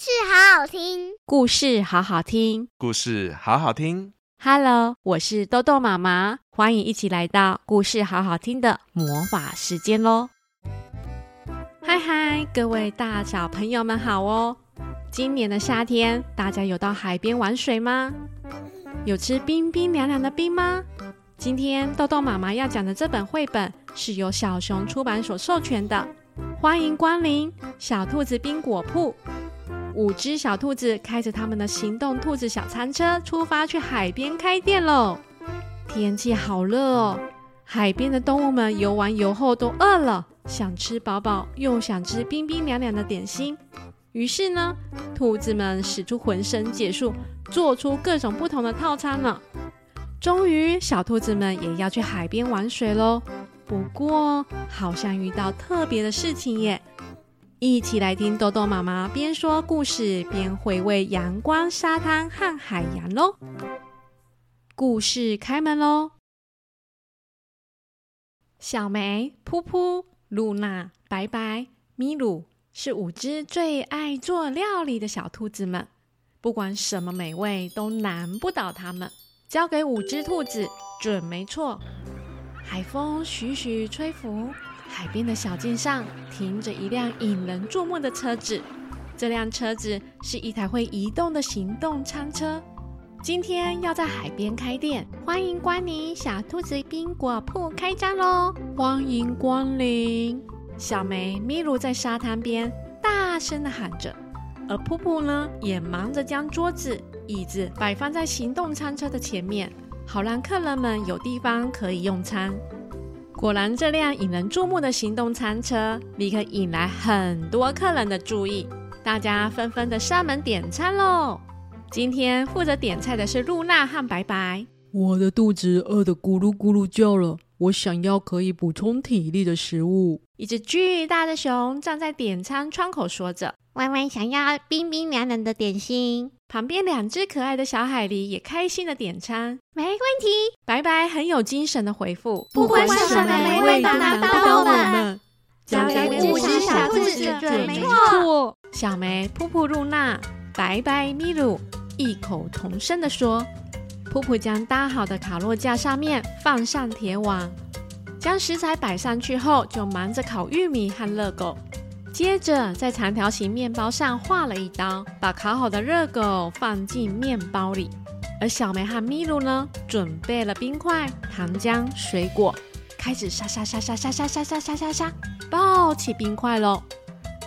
事好好听，故事好好听，故事好好听。Hello，我是豆豆妈妈，欢迎一起来到故事好好听的魔法时间喽！嗨嗨，各位大小朋友们好哦！今年的夏天，大家有到海边玩水吗？有吃冰冰凉凉的冰吗？今天豆豆妈妈要讲的这本绘本是由小熊出版所授权的，欢迎光临小兔子冰果铺。五只小兔子开着他们的行动兔子小餐车，出发去海边开店喽。天气好热哦，海边的动物们游完游后都饿了，想吃饱饱，又想吃冰冰凉凉的点心。于是呢，兔子们使出浑身解数，做出各种不同的套餐了。终于，小兔子们也要去海边玩水喽。不过，好像遇到特别的事情耶。一起来听豆豆妈妈边说故事边回味阳光、沙滩和海洋喽！故事开门喽！小梅、噗噗、露娜、白白、咪噜是五只最爱做料理的小兔子们，不管什么美味都难不倒它们。交给五只兔子准没错。海风徐徐吹拂。海边的小径上停着一辆引人注目的车子，这辆车子是一台会移动的行动餐车。今天要在海边开店，欢迎光临小兔子冰果铺开张喽！欢迎光临！小梅、咪露在沙滩边大声地喊着，而噗噗呢，也忙着将桌子、椅子摆放在行动餐车的前面，好让客人们有地方可以用餐。果然，这辆引人注目的行动餐车立刻引来很多客人的注意，大家纷纷的上门点餐喽。今天负责点菜的是露娜和白白。我的肚子饿得咕噜咕噜叫了，我想要可以补充体力的食物。一只巨大的熊站在点餐窗口说着。歪歪想要冰冰凉凉的点心，旁边两只可爱的小海狸也开心的点餐，没问题。白白很有精神的回复，不管什么美味都难不倒我们，交给五只小兔子准没错。小梅、噗噗、露娜、白白、咪噜异口同声的说。噗噗将搭好的卡洛架上面放上铁网，将食材摆上去后，就忙着烤玉米和热狗。接着，在长条形面包上画了一刀，把烤好的热狗放进面包里。而小梅和咪露呢，准备了冰块、糖浆、水果，开始沙沙沙沙沙沙沙沙沙沙沙，爆起冰块喽！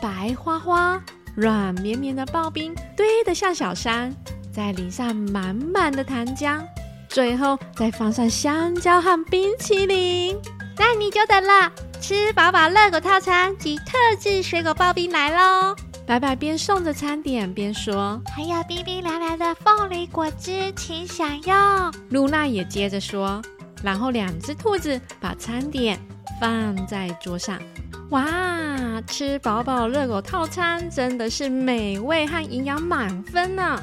白花花、软绵绵的刨冰堆得像小山，再淋上满满的糖浆，最后再放上香蕉和冰淇淋。那你就等了。吃饱饱热狗套餐及特制水果刨冰来喽！白白边送着餐点边说：“还有冰冰凉凉的凤梨果汁，请享用。”露娜也接着说，然后两只兔子把餐点放在桌上。哇，吃饱饱热狗套餐真的是美味和营养满分呢！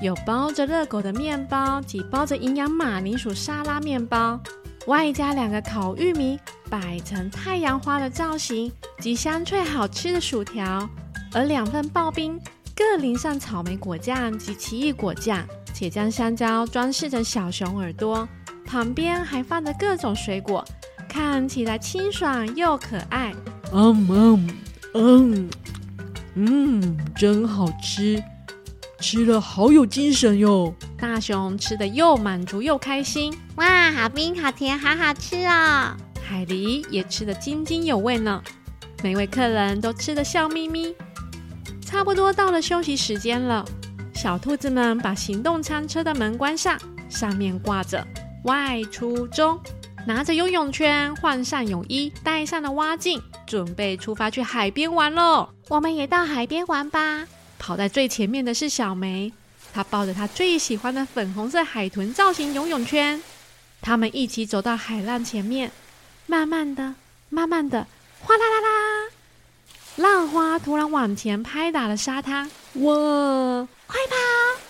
有包着热狗的面包及包着营养马铃薯沙拉面包。外加两个烤玉米，摆成太阳花的造型及香脆好吃的薯条，而两份刨冰各淋上草莓果酱及奇异果酱，且将香蕉装饰成小熊耳朵，旁边还放着各种水果，看起来清爽又可爱。嗯嗯嗯嗯，真好吃，吃了好有精神哟。大熊吃的又满足又开心，哇，好冰好甜，好好吃哦！海狸也吃得津津有味呢。每位客人都吃得笑眯眯。差不多到了休息时间了，小兔子们把行动餐车的门关上，上面挂着“外出中”，拿着游泳圈，换上泳衣，戴上了蛙镜，准备出发去海边玩喽。我们也到海边玩吧。跑在最前面的是小梅。她抱着她最喜欢的粉红色海豚造型游泳圈，他们一起走到海浪前面，慢慢的、慢慢的，哗啦啦啦，浪花突然往前拍打了沙滩。哇！快跑！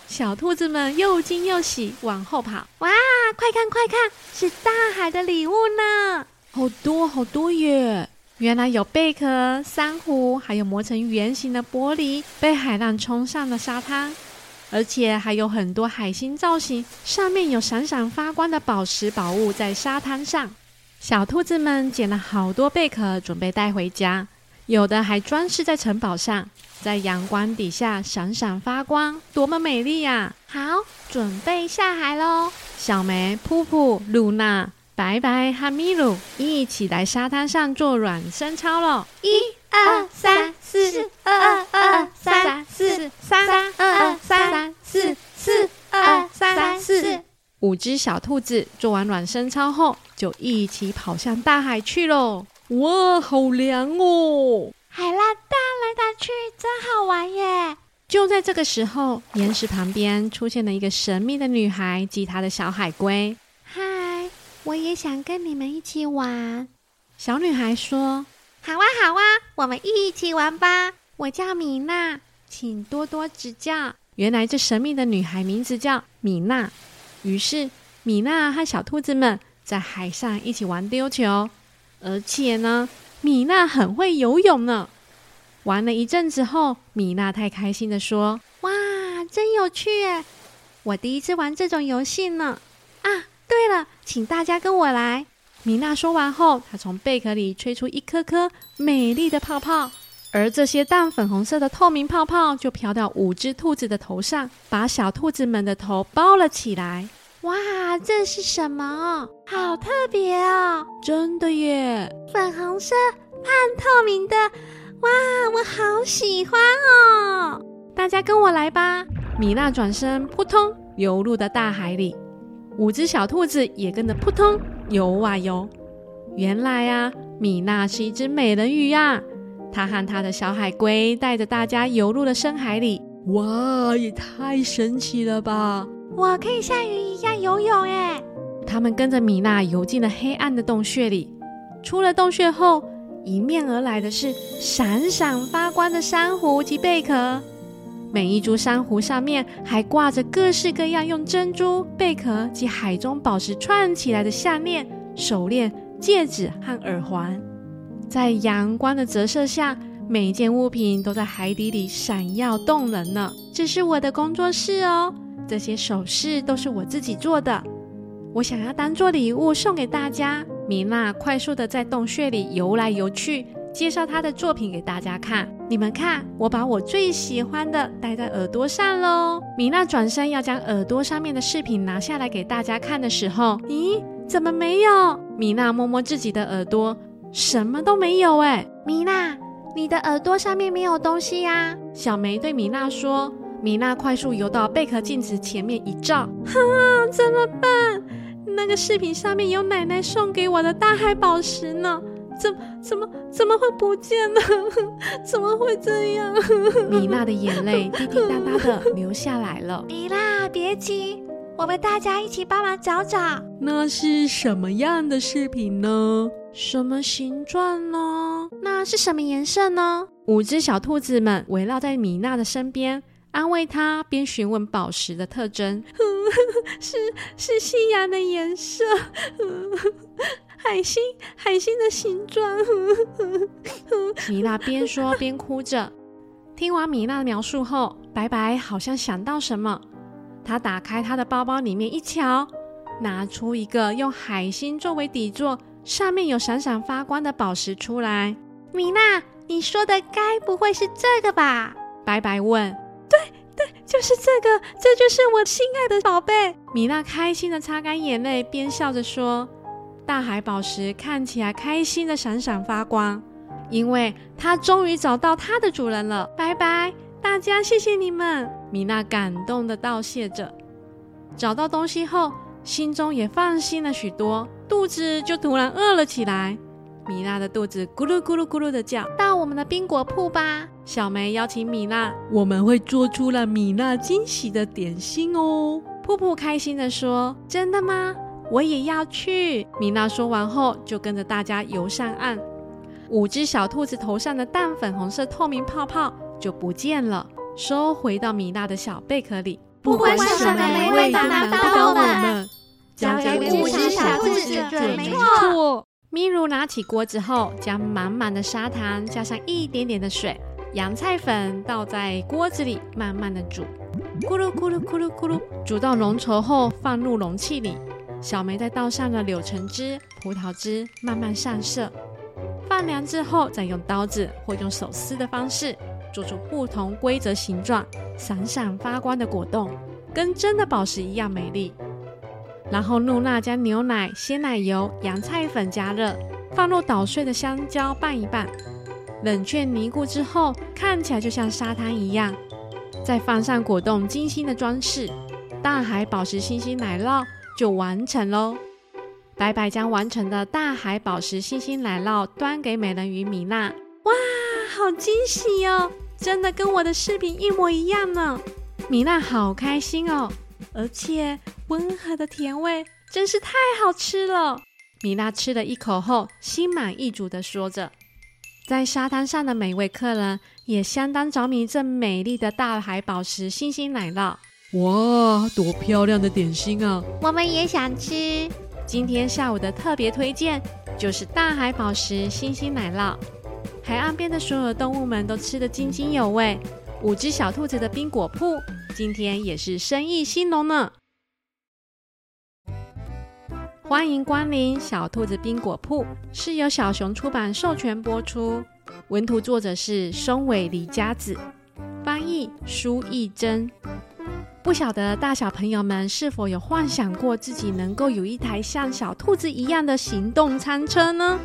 小兔子们又惊又喜，往后跑。哇！快看快看，是大海的礼物呢！好多好多耶！原来有贝壳、珊瑚，还有磨成圆形的玻璃，被海浪冲上了沙滩，而且还有很多海星造型，上面有闪闪发光的宝石宝物在沙滩上。小兔子们捡了好多贝壳，准备带回家，有的还装饰在城堡上，在阳光底下闪闪发光，多么美丽呀！好，准备下海喽！小梅、噗噗、露娜。拜拜，哈米鲁一起来沙滩上做暖身操了。一二三四，二二三四，三二二三四，四二三四。五只小兔子做完暖身操后，就一起跑向大海去喽。哇，好凉哦！海浪荡来荡去，真好玩耶！就在这个时候，岩石旁边出现了一个神秘的女孩及她的小海龟。我也想跟你们一起玩。小女孩说：“好啊，好啊，我们一起玩吧。”我叫米娜，请多多指教。原来这神秘的女孩名字叫米娜。于是米娜和小兔子们在海上一起玩丢球，而且呢，米娜很会游泳呢。玩了一阵子后，米娜太开心的说：“哇，真有趣耶！我第一次玩这种游戏呢。”啊。对了，请大家跟我来。米娜说完后，她从贝壳里吹出一颗颗美丽的泡泡，而这些淡粉红色的透明泡泡就飘到五只兔子的头上，把小兔子们的头包了起来。哇，这是什么？好特别哦！真的耶，粉红色、半透明的，哇，我好喜欢哦！大家跟我来吧。米娜转身，扑通游入的大海里。五只小兔子也跟着扑通游啊游。原来啊，米娜是一只美人鱼呀！她和她的小海龟带着大家游入了深海里。哇，也太神奇了吧！我可以像鱼一样游泳耶！他们跟着米娜游进了黑暗的洞穴里。出了洞穴后，迎面而来的是闪闪发光的珊瑚及贝壳。每一株珊瑚上面还挂着各式各样用珍珠、贝壳及海中宝石串起来的项链、手链、戒指和耳环，在阳光的折射下，每一件物品都在海底里闪耀动人呢。这是我的工作室哦，这些首饰都是我自己做的，我想要当做礼物送给大家。米娜快速的在洞穴里游来游去。介绍他的作品给大家看，你们看，我把我最喜欢的戴在耳朵上喽。米娜转身要将耳朵上面的饰品拿下来给大家看的时候，咦，怎么没有？米娜摸摸自己的耳朵，什么都没有哎。米娜，你的耳朵上面没有东西呀？小梅对米娜说。米娜快速游到贝壳镜子前面一照，哈，怎么办？那个饰品上面有奶奶送给我的大海宝石呢。怎怎么怎么会不见呢？怎么会这样？米娜的眼泪滴滴答答的流下来了。米娜，别急，我们大家一起帮忙找找。那是什么样的饰品呢？什么形状呢？那是什么颜色呢？五只小兔子们围绕在米娜的身边，安慰她，边询问宝石的特征。是是夕阳的颜色。海星，海星的形状。米娜边说边哭着。听完米娜的描述后，白白好像想到什么，他打开他的包包里面一瞧，拿出一个用海星作为底座，上面有闪闪发光的宝石出来。米娜，你说的该不会是这个吧？白白问。对对，就是这个，这就是我心爱的宝贝。米娜开心的擦干眼泪，边笑着说。大海宝石看起来开心的闪闪发光，因为它终于找到它的主人了。拜拜，大家谢谢你们！米娜感动的道谢着。找到东西后，心中也放心了许多，肚子就突然饿了起来。米娜的肚子咕噜咕噜咕噜的叫。到我们的冰果铺吧，小梅邀请米娜，我们会做出了米娜惊喜的点心哦。噗噗开心的说：“真的吗？”我也要去。米娜说完后，就跟着大家游上岸。五只小兔子头上的淡粉红色透明泡泡就不见了，收回到米娜的小贝壳里。不管是什么美味，难不倒我们。交给五只小兔子准没错。咪如拿起锅子后，将满满的砂糖加上一点点的水，洋菜粉倒在锅子里，慢慢的煮，咕噜咕噜咕噜咕噜，煮到浓稠后放入容器里。小梅再倒上了柳橙汁、葡萄汁，慢慢上色。放凉之后，再用刀子或用手撕的方式，做出不同规则、形状、闪闪发光的果冻，跟真的宝石一样美丽。然后露娜将牛奶、鲜奶油、洋菜粉加热，放入捣碎的香蕉拌一拌，冷却凝固之后，看起来就像沙滩一样。再放上果冻，精心的装饰，大海宝石星星奶酪就完成喽。白白将完成的大海宝石星星奶酪端给美人鱼米娜，哇，好惊喜哦！真的跟我的视频一模一样呢。米娜好开心哦，而且温和的甜味真是太好吃了。米娜吃了一口后，心满意足的说着。在沙滩上的每位客人也相当着迷这美丽的大海宝石星星奶酪。哇，多漂亮的点心啊！我们也想吃。今天下午的特别推荐就是大海宝石星星奶酪，海岸边的所有动物们都吃得津津有味。五只小兔子的冰果铺今天也是生意兴隆呢。欢迎光临小兔子冰果铺，是由小熊出版授权播出，文图作者是松尾梨佳子，翻译苏懿禛。不晓得大小朋友们是否有幻想过自己能够有一台像小兔子一样的行动餐车呢？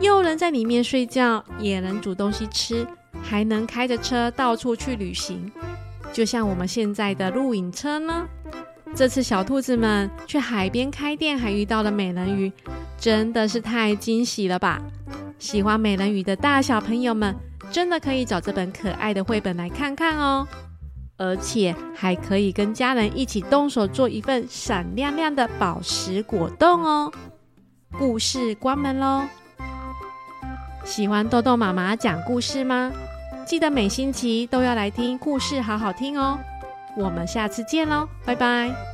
又能在里面睡觉，也能煮东西吃，还能开着车到处去旅行，就像我们现在的露营车呢？这次小兔子们去海边开店，还遇到了美人鱼，真的是太惊喜了吧！喜欢美人鱼的大小朋友们，真的可以找这本可爱的绘本来看看哦。而且还可以跟家人一起动手做一份闪亮亮的宝石果冻哦！故事关门喽！喜欢豆豆妈妈讲故事吗？记得每星期都要来听故事，好好听哦！我们下次见喽，拜拜。